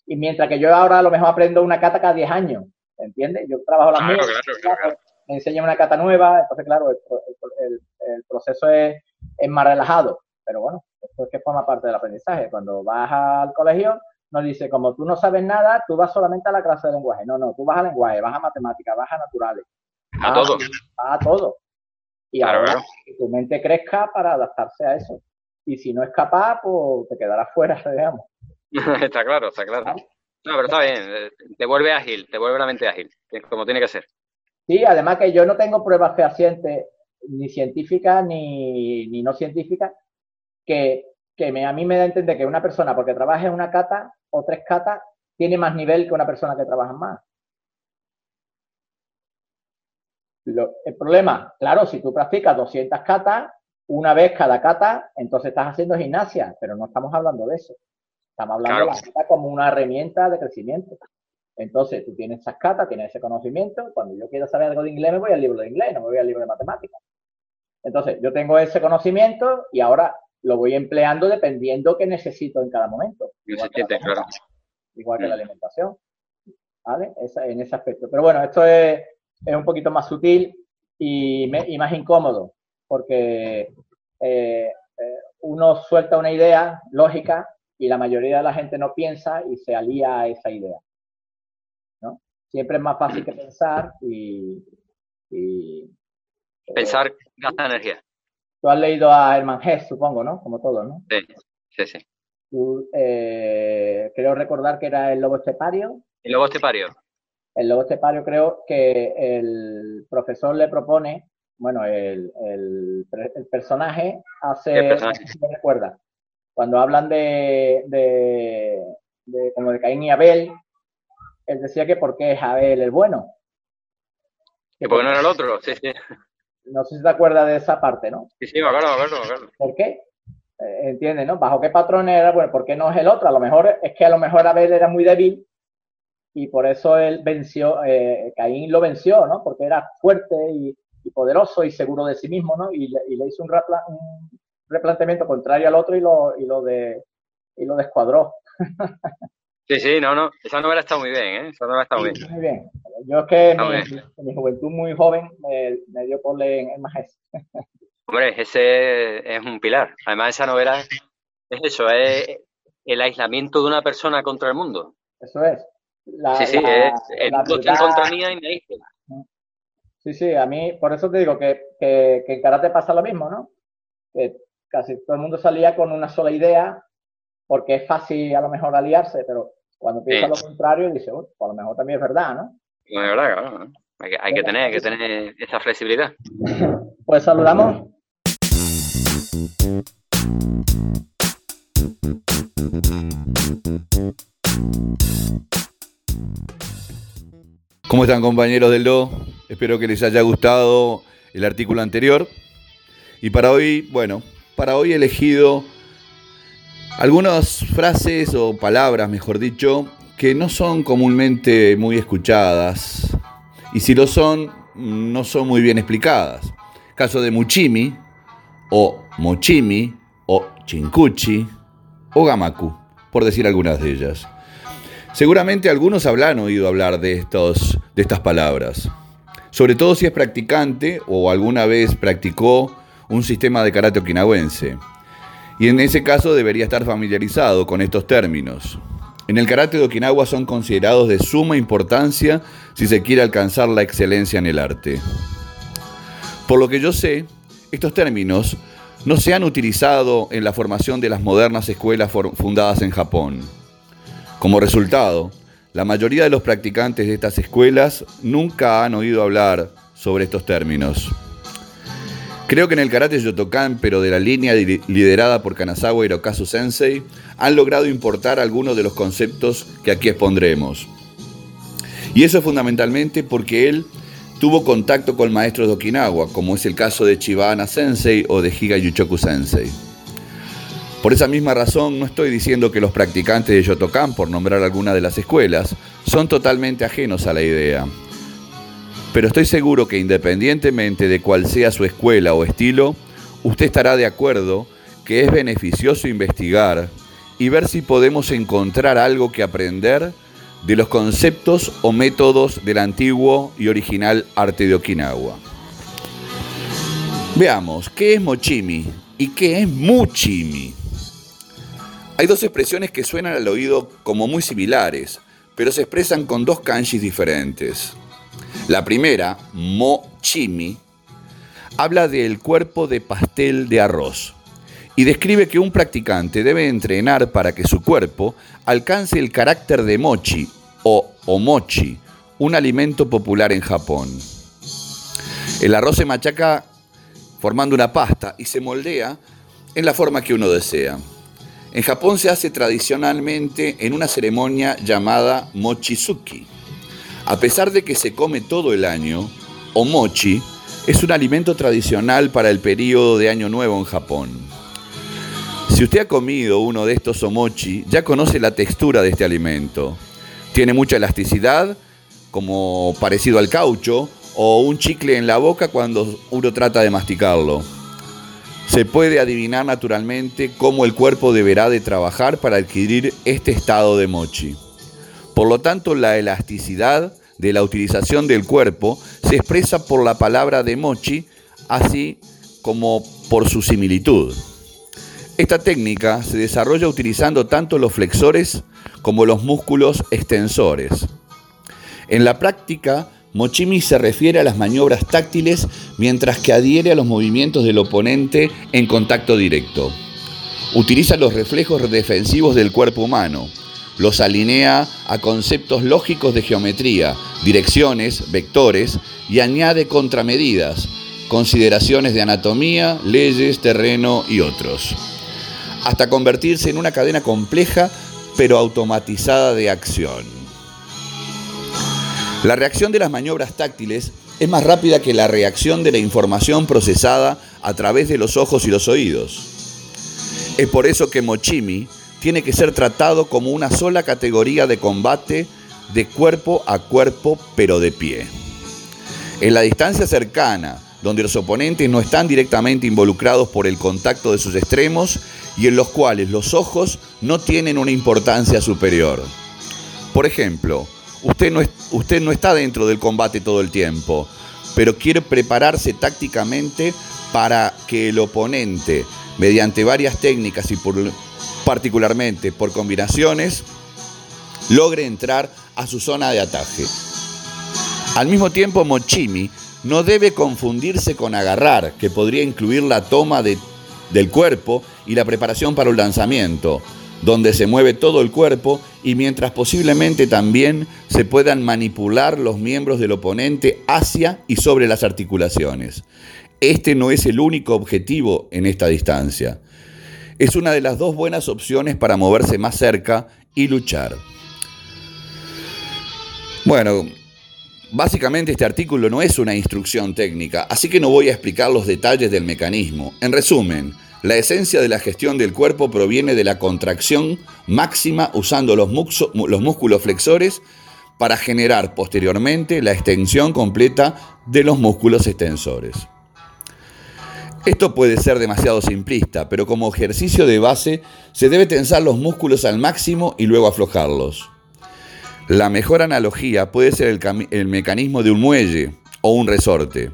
C: Y mientras que yo ahora a lo mejor aprendo una cata cada 10 años, ¿entiendes? Yo trabajo las
D: Claro,
C: mías,
D: claro, claro, claro.
C: me enseñan una cata nueva, entonces claro, el, pro- el- el- el proceso es, es más relajado, pero bueno, esto es que forma parte del aprendizaje. Cuando vas al colegio, nos dice, como tú no sabes nada, tú vas solamente a la clase de lenguaje. No, no, tú vas a lenguaje, vas a matemáticas, vas a naturales,
D: A todo.
C: vas a todo. Y
D: Claro,
C: ahora que tu mente crezca para adaptarse a eso. Y si no es capaz, pues te quedarás fuera, digamos.
D: está claro, está claro. No, pero está bien. eh, Te vuelve ágil, te vuelve la mente ágil, como tiene que ser.
C: Sí, además que yo no tengo pruebas fehacientes, ni científicas ni, ni no científicas, que, que me, a mí me da a entender que una persona, porque trabaja en una cata o tres catas, tiene más nivel que una persona que trabaja más. Lo- el problema, claro, si tú practicas 200 catas, una vez cada cata, entonces estás haciendo gimnasia, pero no estamos hablando de eso. Estamos hablando
D: Claro.
C: de la cata como una herramienta de crecimiento. Entonces, tú tienes esas catas, tienes ese conocimiento. Cuando yo quiero saber algo de inglés, me voy al libro de inglés, no me voy al libro de matemáticas. Entonces, yo tengo ese conocimiento y ahora lo voy empleando dependiendo qué necesito en cada momento. Igual que la
D: siente, claro.
C: comida, igual que la
D: Mm.
C: alimentación. ¿Vale? Esa- en ese aspecto. Pero bueno, esto es, es un poquito más sutil y, me- y más incómodo, porque eh, eh, uno suelta una idea lógica y la mayoría de la gente no piensa y se alía a esa idea. ¿no? Siempre es más fácil que pensar y, y, eh,
D: Pensar gasta energía.
C: Tú has leído a Hermann Hesse, supongo, ¿no? Como todos, ¿no?
D: Sí, sí, sí.
C: Tú, eh, creo recordar que era el lobo estepario.
D: Y luego este pario.
C: El lobo estepario creo que el profesor le propone, bueno, el, el, el personaje hace,
D: El personaje.
C: recuerda, cuando hablan de, de, de como de Caín y Abel, él decía que por qué es Abel el bueno.
D: ¿Y por qué no era el otro? Sí, sí.
C: No sé si te acuerdas de esa parte, ¿no?
D: Sí, sí, me acuerdo, me acuerdo, me acuerdo.
C: ¿Por qué? Eh, ¿Entiendes, no? ¿Bajo qué patrón era? Bueno, ¿por qué no es el otro? A lo mejor es que a lo mejor Abel era muy débil y por eso él venció, eh, Caín lo venció, ¿no? Porque era fuerte y, y poderoso y seguro de sí mismo, ¿no? Y le, y le hizo un, un replanteamiento contrario al otro y lo, y lo, de, y lo descuadró.
D: Sí, sí, no, no. Esa novela está muy bien, ¿eh? Esa novela está muy bien.
C: Muy bien. Yo es que mi,
D: bien.
C: mi juventud muy joven me, me dio por leer el Majés.
D: Hombre, ese es un pilar. Además, esa novela es, es eso, es el aislamiento de una persona contra el mundo.
C: Eso es. La-
D: Sí, sí,
C: la-
D: es, el mundo está en contra mía y me aísla.
C: Sí, sí, a mí, por eso te digo que, que, que en karate pasa lo mismo, ¿no? Que casi todo el mundo salía con una sola idea, porque es fácil a lo mejor aliarse, pero cuando piensa
D: Sí.
C: lo contrario, dice, "Uy, pues a lo mejor también es verdad, ¿no?
D: No, de verdad, claro. ¿no? Hay que, hay que tener, hay que tener esa flexibilidad.
C: Pues saludamos.
E: ¿Cómo están compañeros del Do? Espero que les haya gustado el artículo anterior. Y para hoy, bueno, para hoy he elegido algunas frases o palabras, mejor dicho, que no son comúnmente muy escuchadas. Y si lo son, no son muy bien explicadas. Caso de Muchimi, o Mochimi, o Chincuchi, o Gamaku, por decir algunas de ellas. Seguramente algunos habrán oído hablar de, estos, de estas palabras, sobre todo si es practicante o alguna vez practicó un sistema de karate okinawense. Y en ese caso debería estar familiarizado con estos términos. En el karate de Okinawa son considerados de suma importancia si se quiere alcanzar la excelencia en el arte. Por lo que yo sé, estos términos no se han utilizado en la formación de las modernas escuelas fundadas en Japón. Como resultado, la mayoría de los practicantes de estas escuelas nunca han oído hablar sobre estos términos. Creo que en el karate Yotokan, pero de la línea li- liderada por Kanazawa Hirokazu Sensei, han logrado importar algunos de los conceptos que aquí expondremos. Y eso fundamentalmente porque él tuvo contacto con maestros de Okinawa, como es el caso de Chibana Sensei o de Higa Yuchoku Sensei. Por esa misma razón, no estoy diciendo que los practicantes de Yotokan, por nombrar alguna de las escuelas, son totalmente ajenos a la idea. Pero estoy seguro que independientemente de cuál sea su escuela o estilo, usted estará de acuerdo que es beneficioso investigar y ver si podemos encontrar algo que aprender de los conceptos o métodos del antiguo y original arte de Okinawa. Veamos, ¿qué es mochimi y qué es muchimi? Hay dos expresiones que suenan al oído como muy similares, pero se expresan con dos kanjis diferentes. La primera, mochimi, habla del cuerpo de pastel de arroz y describe que un practicante debe entrenar para que su cuerpo alcance el carácter de mochi o omochi, un alimento popular en Japón. El arroz se machaca formando una pasta y se moldea en la forma que uno desea. En Japón se hace tradicionalmente en una ceremonia llamada mochizuki. A pesar de que se come todo el año, omochi es un alimento tradicional para el periodo de Año Nuevo en Japón. Si usted ha comido uno de estos omochi, ya conoce la textura de este alimento. Tiene mucha elasticidad, como parecido al caucho, o un chicle en la boca cuando uno trata de masticarlo. Se puede adivinar naturalmente cómo el cuerpo deberá de trabajar para adquirir este estado de mochi. Por lo tanto, la elasticidad de la utilización del cuerpo se expresa por la palabra de mochi, así como por su similitud. Esta técnica se desarrolla utilizando tanto los flexores como los músculos extensores. En la práctica, Mochimi se refiere a las maniobras táctiles mientras que adhiere a los movimientos del oponente en contacto directo. Utiliza los reflejos defensivos del cuerpo humano, los alinea a conceptos lógicos de geometría, direcciones, vectores y añade contramedidas, consideraciones de anatomía, leyes, terreno y otros, hasta convertirse en una cadena compleja pero automatizada de acción. La reacción de las maniobras táctiles es más rápida que la reacción de la información procesada a través de los ojos y los oídos. Es por eso que Mochimi tiene que ser tratado como una sola categoría de combate de cuerpo a cuerpo pero de pie. En la distancia cercana, donde los oponentes no están directamente involucrados por el contacto de sus extremos y en los cuales los ojos no tienen una importancia superior. Por ejemplo, usted no, es- usted no está dentro del combate todo el tiempo, pero quiere prepararse tácticamente para que el oponente, mediante varias técnicas y por- particularmente por combinaciones, logre entrar a su zona de ataque. Al mismo tiempo, Mochimi no debe confundirse con agarrar, que podría incluir la toma de- del cuerpo y la preparación para un lanzamiento, donde se mueve todo el cuerpo y mientras posiblemente también se puedan manipular los miembros del oponente hacia y sobre las articulaciones. Este no es el único objetivo en esta distancia. Es una de las dos buenas opciones para moverse más cerca y luchar. Bueno, básicamente este artículo no es una instrucción técnica, así que no voy a explicar los detalles del mecanismo. En resumen, la esencia de la gestión del cuerpo proviene de la contracción máxima usando los, músculos flexores para generar posteriormente la extensión completa de los músculos extensores. Esto puede ser demasiado simplista, pero como ejercicio de base se debe tensar los músculos al máximo y luego aflojarlos. La mejor analogía puede ser el, mecanismo de un muelle o un resorte.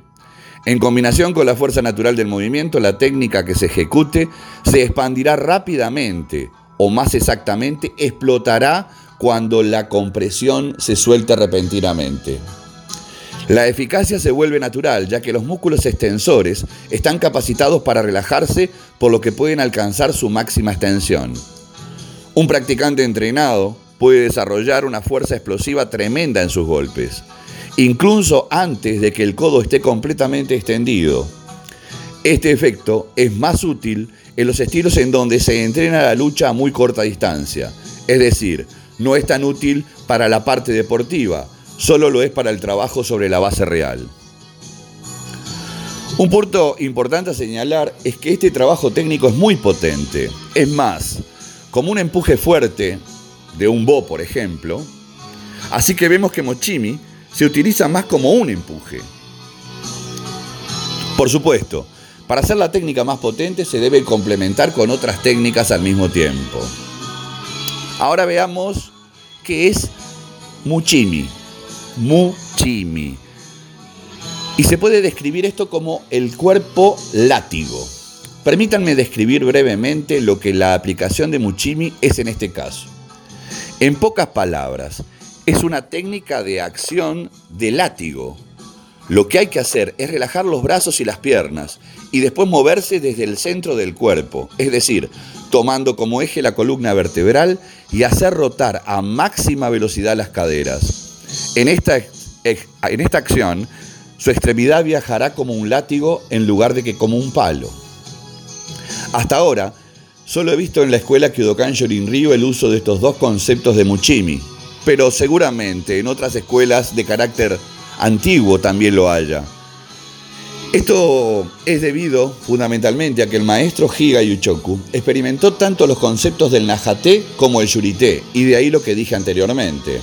E: En combinación con la fuerza natural del movimiento, la técnica que se ejecute se expandirá rápidamente o más exactamente explotará cuando la compresión se suelte repentinamente. La eficacia se vuelve natural ya que los músculos extensores están capacitados para relajarse por lo que pueden alcanzar su máxima extensión. Un practicante entrenado puede desarrollar una fuerza explosiva tremenda en sus golpes, incluso antes de que el codo esté completamente extendido. Este efecto es más útil en los estilos en donde se entrena la lucha a muy corta distancia, es decir, no es tan útil para la parte deportiva, solo lo es para el trabajo sobre la base real. Un punto importante a señalar es que este trabajo técnico es muy potente. Es más, como un empuje fuerte de un bo, por ejemplo, así que vemos que Mochimi se utiliza más como un empuje. Por supuesto, para hacer la técnica más potente se debe complementar con otras técnicas al mismo tiempo. Ahora veamos qué es Muchimi. Muchimi. Y se puede describir esto como el cuerpo látigo. Permítanme describir brevemente lo que la aplicación de Muchimi es en este caso. En pocas palabras, es una técnica de acción de látigo. Lo que hay que hacer es relajar los brazos y las piernas y después moverse desde el centro del cuerpo, es decir, tomando como eje la columna vertebral y hacer rotar a máxima velocidad las caderas. En esta, en esta acción, su extremidad viajará como un látigo en lugar de que como un palo. Hasta ahora, solo he visto en la escuela Kyodokan Shorin-ryu el uso de estos dos conceptos de Muchimi, pero seguramente en otras escuelas de carácter antiguo también lo haya. Esto es debido fundamentalmente a que el maestro Higa Yuchoku experimentó tanto los conceptos del Najate como el Yurite, y de ahí lo que dije anteriormente.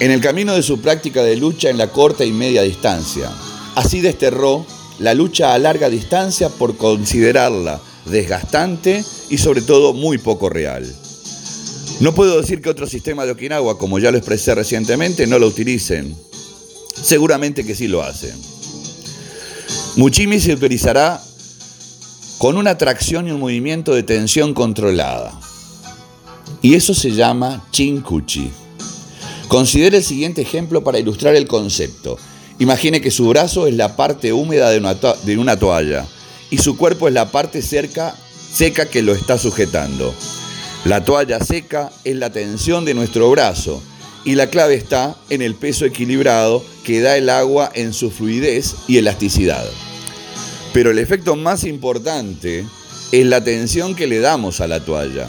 E: En el camino de su práctica de lucha en la corta y media distancia, así desterró la lucha a larga distancia por considerarla desgastante y sobre todo muy poco real. No puedo decir que otro sistema de Okinawa, como ya lo expresé recientemente, no lo utilicen. Seguramente que sí lo hacen. Muchimi se utilizará con una tracción y un movimiento de tensión controlada. Y eso se llama chinkuchi. Considere el siguiente ejemplo para ilustrar el concepto. Imagine que su brazo es la parte húmeda de una, toalla y su cuerpo es la parte cerca, seca que lo está sujetando. La toalla seca es la tensión de nuestro brazo y la clave está en el peso equilibrado que da el agua en su fluidez y elasticidad. Pero el efecto más importante es la tensión que le damos a la toalla.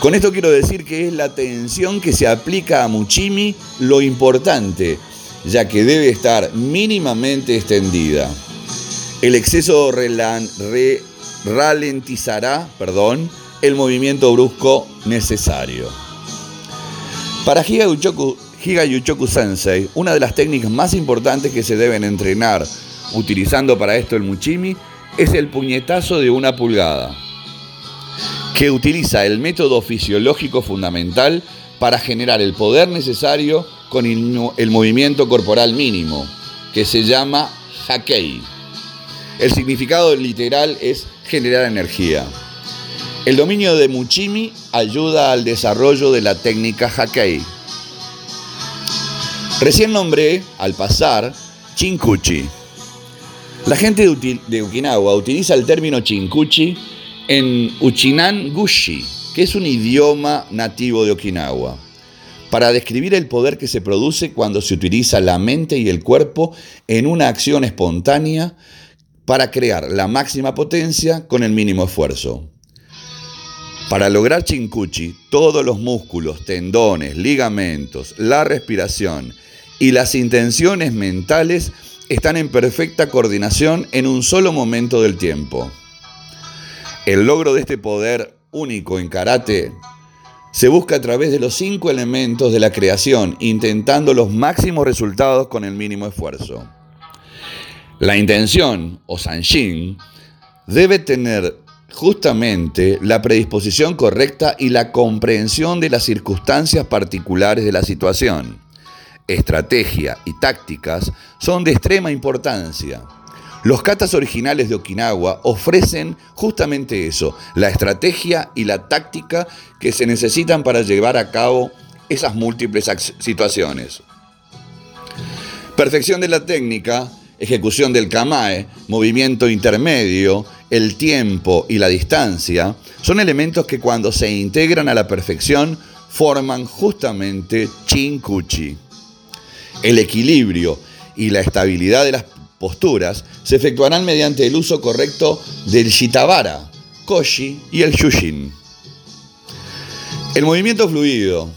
E: Con esto quiero decir que es la tensión que se aplica a Muchimi lo importante, ya que debe estar mínimamente extendida. El exceso re- ralentizará perdón, el movimiento brusco necesario. Para Higa Higa Yuchoku Sensei, una de las técnicas más importantes que se deben entrenar utilizando para esto el Muchimi es el puñetazo de una pulgada que utiliza el método fisiológico fundamental para generar el poder necesario con el movimiento corporal mínimo, que se llama Hakei. El significado literal es generar energía. El dominio de Muchimi ayuda al desarrollo de la técnica Hakei. Recién nombré, al pasar, Chinkuchi. La gente de Okinawa utiliza el término Chinkuchi en Uchinan Gushi, que es un idioma nativo de Okinawa, para describir el poder que se produce cuando se utiliza la mente y el cuerpo en una acción espontánea para crear la máxima potencia con el mínimo esfuerzo. Para lograr Chinkuchi, todos los músculos, tendones, ligamentos, la respiración y las intenciones mentales están en perfecta coordinación en un solo momento del tiempo. El logro de este poder único en karate se busca a través de los cinco elementos de la creación, intentando los máximos resultados con el mínimo esfuerzo. La intención, o sanshin, debe tener justamente la predisposición correcta y la comprensión de las circunstancias particulares de la situación. Estrategia y tácticas son de extrema importancia. Los katas originales de Okinawa ofrecen justamente eso, la estrategia y la táctica que se necesitan para llevar a cabo esas múltiples situaciones. Perfección de la técnica ejecución del kamae, movimiento intermedio, el tiempo y la distancia, son elementos que cuando se integran a la perfección forman justamente chinkuchi. El equilibrio y la estabilidad de las posturas se efectuarán mediante el uso correcto del shitabara, koshi y el shushin. El movimiento fluido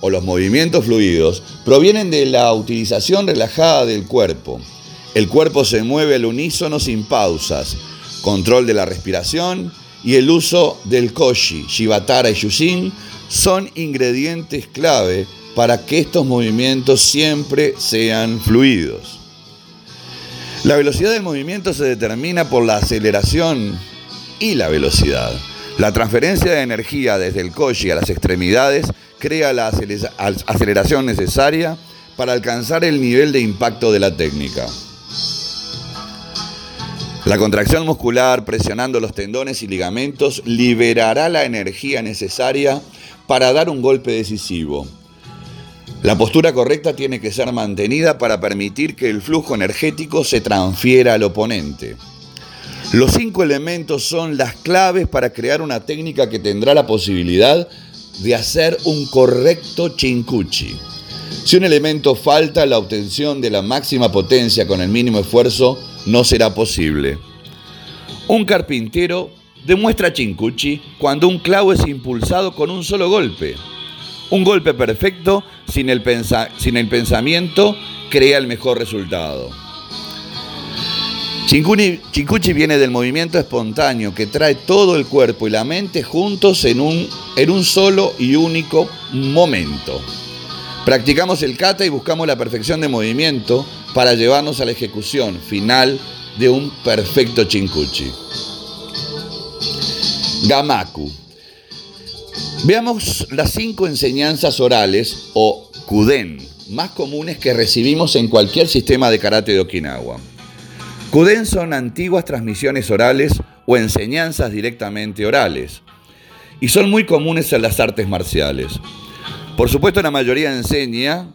E: o los movimientos fluidos provienen de la utilización relajada del cuerpo el cuerpo se mueve al unísono sin pausas, control de la respiración y el uso del koshi, shibatara y shushin son ingredientes clave para que estos movimientos siempre sean fluidos. La velocidad del movimiento se determina por la aceleración y la velocidad. La transferencia de energía desde el koshi a las extremidades crea la aceleración necesaria para alcanzar el nivel de impacto de la técnica. La contracción muscular presionando los tendones y ligamentos liberará la energía necesaria para dar un golpe decisivo. La postura correcta tiene que ser mantenida para permitir que el flujo energético se transfiera al oponente. Los cinco elementos son las claves para crear una técnica que tendrá la posibilidad de hacer un correcto chinkuchi. Si un elemento falta, la obtención de la máxima potencia con el mínimo esfuerzo no será posible. Un carpintero demuestra chincuchi cuando un clavo es impulsado con un solo golpe. Un golpe perfecto sin el, sin el pensamiento crea el mejor resultado. Chincuchi viene del movimiento espontáneo que trae todo el cuerpo y la mente juntos en un, en un solo y único momento. Practicamos el kata y buscamos la perfección de movimiento para llevarnos a la ejecución final de un perfecto chincuchi. Gamaku. Veamos las cinco enseñanzas orales o kuden más comunes que recibimos en cualquier sistema de karate de Okinawa. Kuden son antiguas transmisiones orales o enseñanzas directamente orales y son muy comunes en las artes marciales. Por supuesto, la mayoría enseña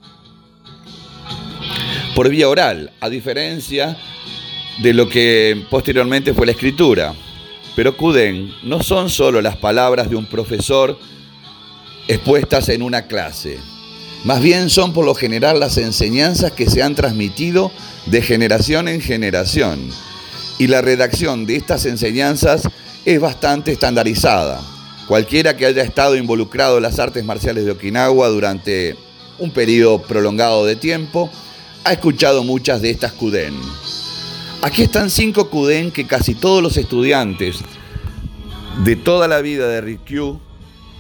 E: por vía oral, a diferencia de lo que posteriormente fue la escritura. Pero Kuden no son solo las palabras de un profesor expuestas en una clase. Más bien son por lo general las enseñanzas que se han transmitido de generación en generación. Y la redacción de estas enseñanzas es bastante estandarizada. Cualquiera que haya estado involucrado en las artes marciales de Okinawa durante un periodo prolongado de tiempo ha escuchado muchas de estas Kuden. Aquí están cinco Kuden que casi todos los estudiantes de toda la vida de Rikyu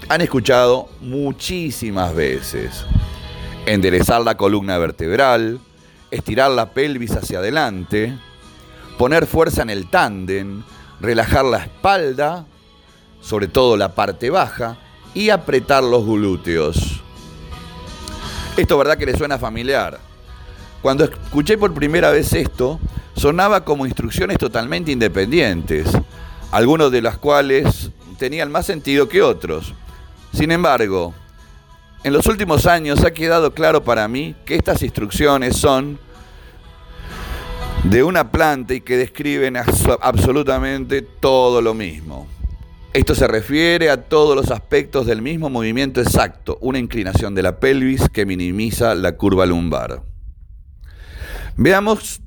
E: han escuchado muchísimas veces. Enderezar la columna vertebral, estirar la pelvis hacia adelante, poner fuerza en el tándem, relajar la espalda, sobre todo la parte baja, y apretar los glúteos. Esto, ¿verdad que le suena familiar? Cuando escuché por primera vez esto, sonaba como instrucciones totalmente independientes, algunos de las cuales tenían más sentido que otros. Sin embargo, en los últimos años ha quedado claro para mí que estas instrucciones son de una planta y que describen absolutamente todo lo mismo. Esto se refiere a todos los aspectos del mismo movimiento exacto, una inclinación de la pelvis que minimiza la curva lumbar. Veamos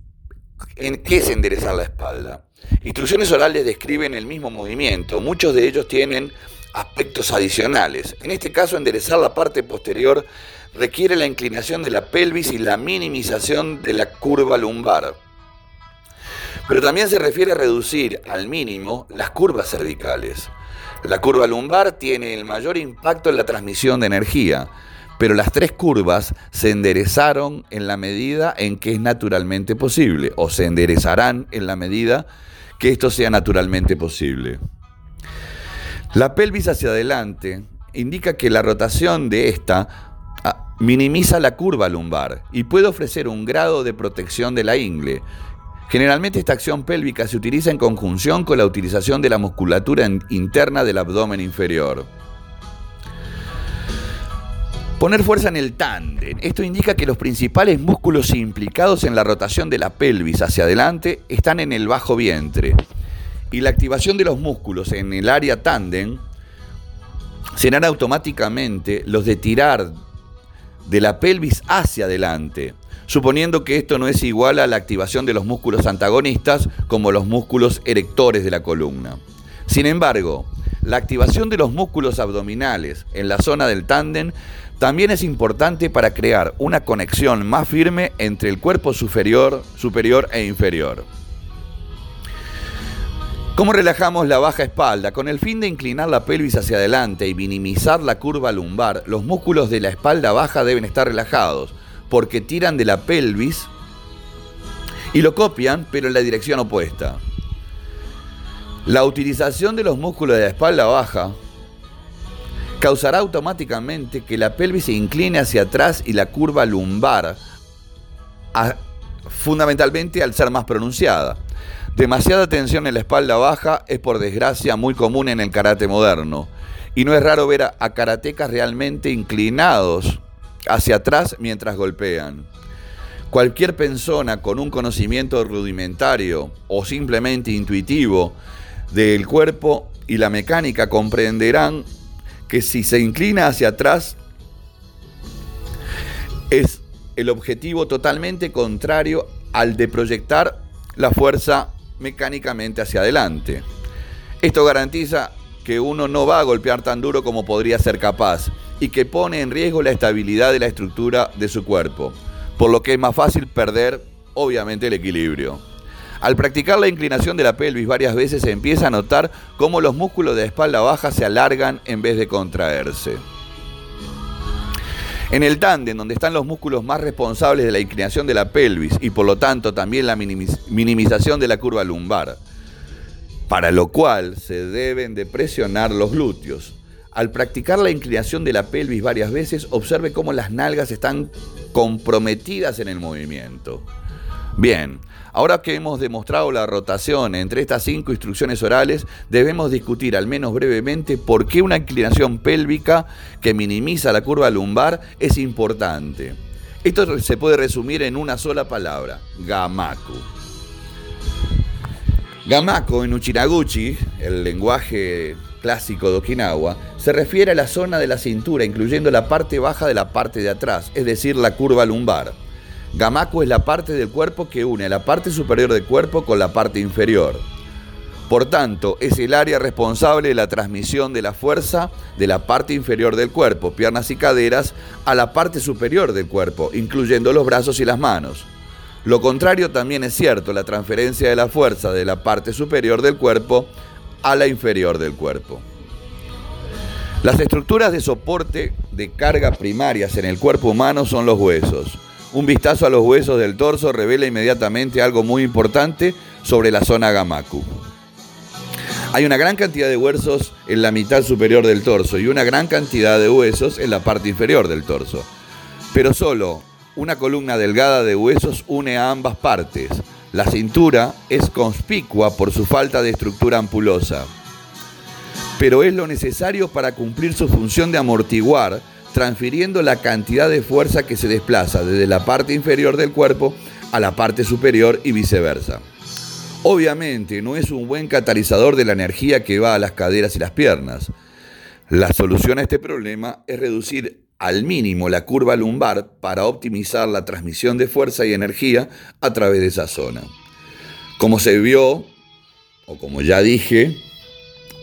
E: en qué es enderezar la espalda. Instrucciones orales describen el mismo movimiento, muchos de ellos tienen aspectos adicionales. En este caso, enderezar la parte posterior requiere la inclinación de la pelvis y la minimización de la curva lumbar. Pero también se refiere a reducir al mínimo las curvas cervicales. La curva lumbar tiene el mayor impacto en la transmisión de energía, pero las tres curvas se enderezaron en la medida en que es naturalmente posible, o se enderezarán en la medida que esto sea naturalmente posible. La pelvis hacia adelante indica que la rotación de esta ah, minimiza la curva lumbar y puede ofrecer un grado de protección de la ingle, Generalmente esta acción pélvica se utiliza en conjunción con la utilización de la musculatura interna del abdomen inferior. Poner fuerza en el tándem. Esto indica que los principales músculos implicados en la rotación de la pelvis hacia adelante están en el bajo vientre. Y la activación de los músculos en el área tándem serán automáticamente los de tirar de la pelvis hacia adelante suponiendo que esto no es igual a la activación de los músculos antagonistas como los músculos erectores de la columna. Sin embargo, la activación de los músculos abdominales en la zona del tándem también es importante para crear una conexión más firme entre el cuerpo superior, superior e inferior. ¿Cómo relajamos la baja espalda? Con el fin de inclinar la pelvis hacia adelante y minimizar la curva lumbar, los músculos de la espalda baja deben estar relajados, porque tiran de la pelvis y lo copian, pero en la dirección opuesta. La utilización de los músculos de la espalda baja causará automáticamente que la pelvis se incline hacia atrás y la curva lumbar, fundamentalmente al ser más pronunciada. Demasiada tensión en la espalda baja es por desgracia muy común en el karate moderno y no es raro ver a, a karatecas realmente inclinados hacia atrás mientras golpean. Cualquier persona con un conocimiento rudimentario o simplemente intuitivo del cuerpo y la mecánica comprenderán que si se inclina hacia atrás es el objetivo totalmente contrario al de proyectar la fuerza mecánicamente hacia adelante. Esto garantiza que uno no va a golpear tan duro como podría ser capaz y que pone en riesgo la estabilidad de la estructura de su cuerpo, por lo que es más fácil perder, obviamente, el equilibrio. Al practicar la inclinación de la pelvis varias veces se empieza a notar cómo los músculos de la espalda baja se alargan en vez de contraerse. En el tándem, donde están los músculos más responsables de la inclinación de la pelvis y por lo tanto también la minimización de la curva lumbar, para lo cual se deben de presionar los glúteos. Al practicar la inclinación de la pelvis varias veces, observe cómo las nalgas están comprometidas en el movimiento. Bien, ahora que hemos demostrado la rotación entre estas cinco instrucciones orales, debemos discutir al menos brevemente por qué una inclinación pélvica que minimiza la curva lumbar es importante. Esto se puede resumir en una sola palabra, gamaku. Gamako en Uchinaguchi, el lenguaje clásico de Okinawa, se refiere a la zona de la cintura, incluyendo la parte baja de la parte de atrás, es decir, la curva lumbar. Gamaku es la parte del cuerpo que une la parte superior del cuerpo con la parte inferior. Por tanto, es el área responsable de la transmisión de la fuerza de la parte inferior del cuerpo, piernas y caderas, a la parte superior del cuerpo, incluyendo los brazos y las manos. Lo contrario también es cierto, la transferencia de la fuerza de la parte superior del cuerpo a la inferior del cuerpo. Las estructuras de soporte de carga primarias en el cuerpo humano son los huesos. Un vistazo a los huesos del torso revela inmediatamente algo muy importante sobre la zona gamaku. Hay una gran cantidad de huesos en la mitad superior del torso y una gran cantidad de huesos en la parte inferior del torso. Pero solo una columna delgada de huesos une a ambas partes. La cintura es conspicua por su falta de estructura ampulosa. Pero es lo necesario para cumplir su función de amortiguar, transfiriendo la cantidad de fuerza que se desplaza desde la parte inferior del cuerpo a la parte superior y viceversa. Obviamente no es un buen catalizador de la energía que va a las caderas y las piernas. La solución a este problema es reducir al mínimo la curva lumbar para optimizar la transmisión de fuerza y energía a través de esa zona. Como se vio, o como ya dije,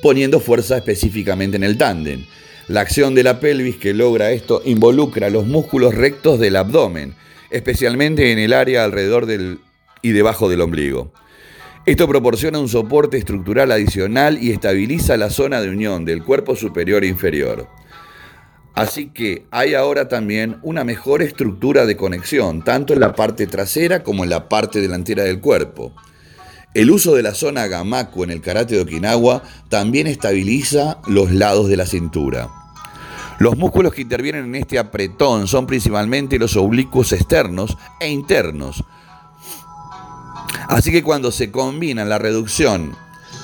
E: poniendo fuerza específicamente en el tándem. La acción de la pelvis que logra esto involucra los músculos rectos del abdomen, especialmente en el área alrededor del y debajo del ombligo. Esto proporciona un soporte estructural adicional y estabiliza la zona de unión del cuerpo superior e inferior. Así que hay ahora también una mejor estructura de conexión, tanto en la parte trasera como en la parte delantera del cuerpo. El uso de la zona gamaku en el karate de Okinawa también estabiliza los lados de la cintura. Los músculos que intervienen en este apretón son principalmente los oblicuos externos e internos. Así que cuando se combina la reducción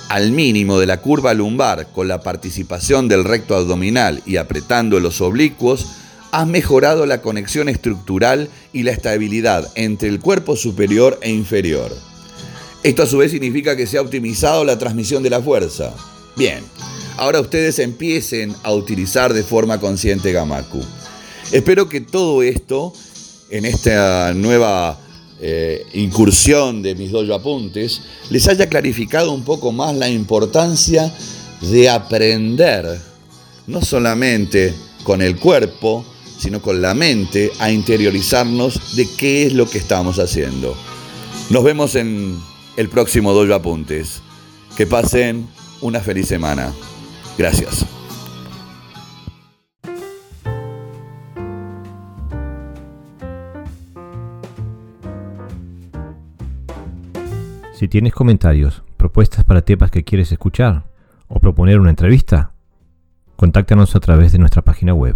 E: al mínimo de la curva lumbar con la participación del recto abdominal y apretando los oblicuos, has mejorado la conexión estructural y la estabilidad entre el cuerpo superior e inferior. Esto a su vez significa que se ha optimizado la transmisión de la fuerza. Bien, ahora ustedes empiecen a utilizar de forma consciente Gamaku. Espero que todo esto, en esta nueva eh, incursión de mis dojo apuntes, les haya clarificado un poco más la importancia de aprender, no solamente con el cuerpo, sino con la mente, a interiorizarnos de qué es lo que estamos haciendo. Nos vemos en el próximo Dojo Apuntes. Que pasen una feliz semana. Gracias.
A: Si tienes comentarios, propuestas para temas que quieres escuchar o proponer una entrevista, contáctanos a través de nuestra página web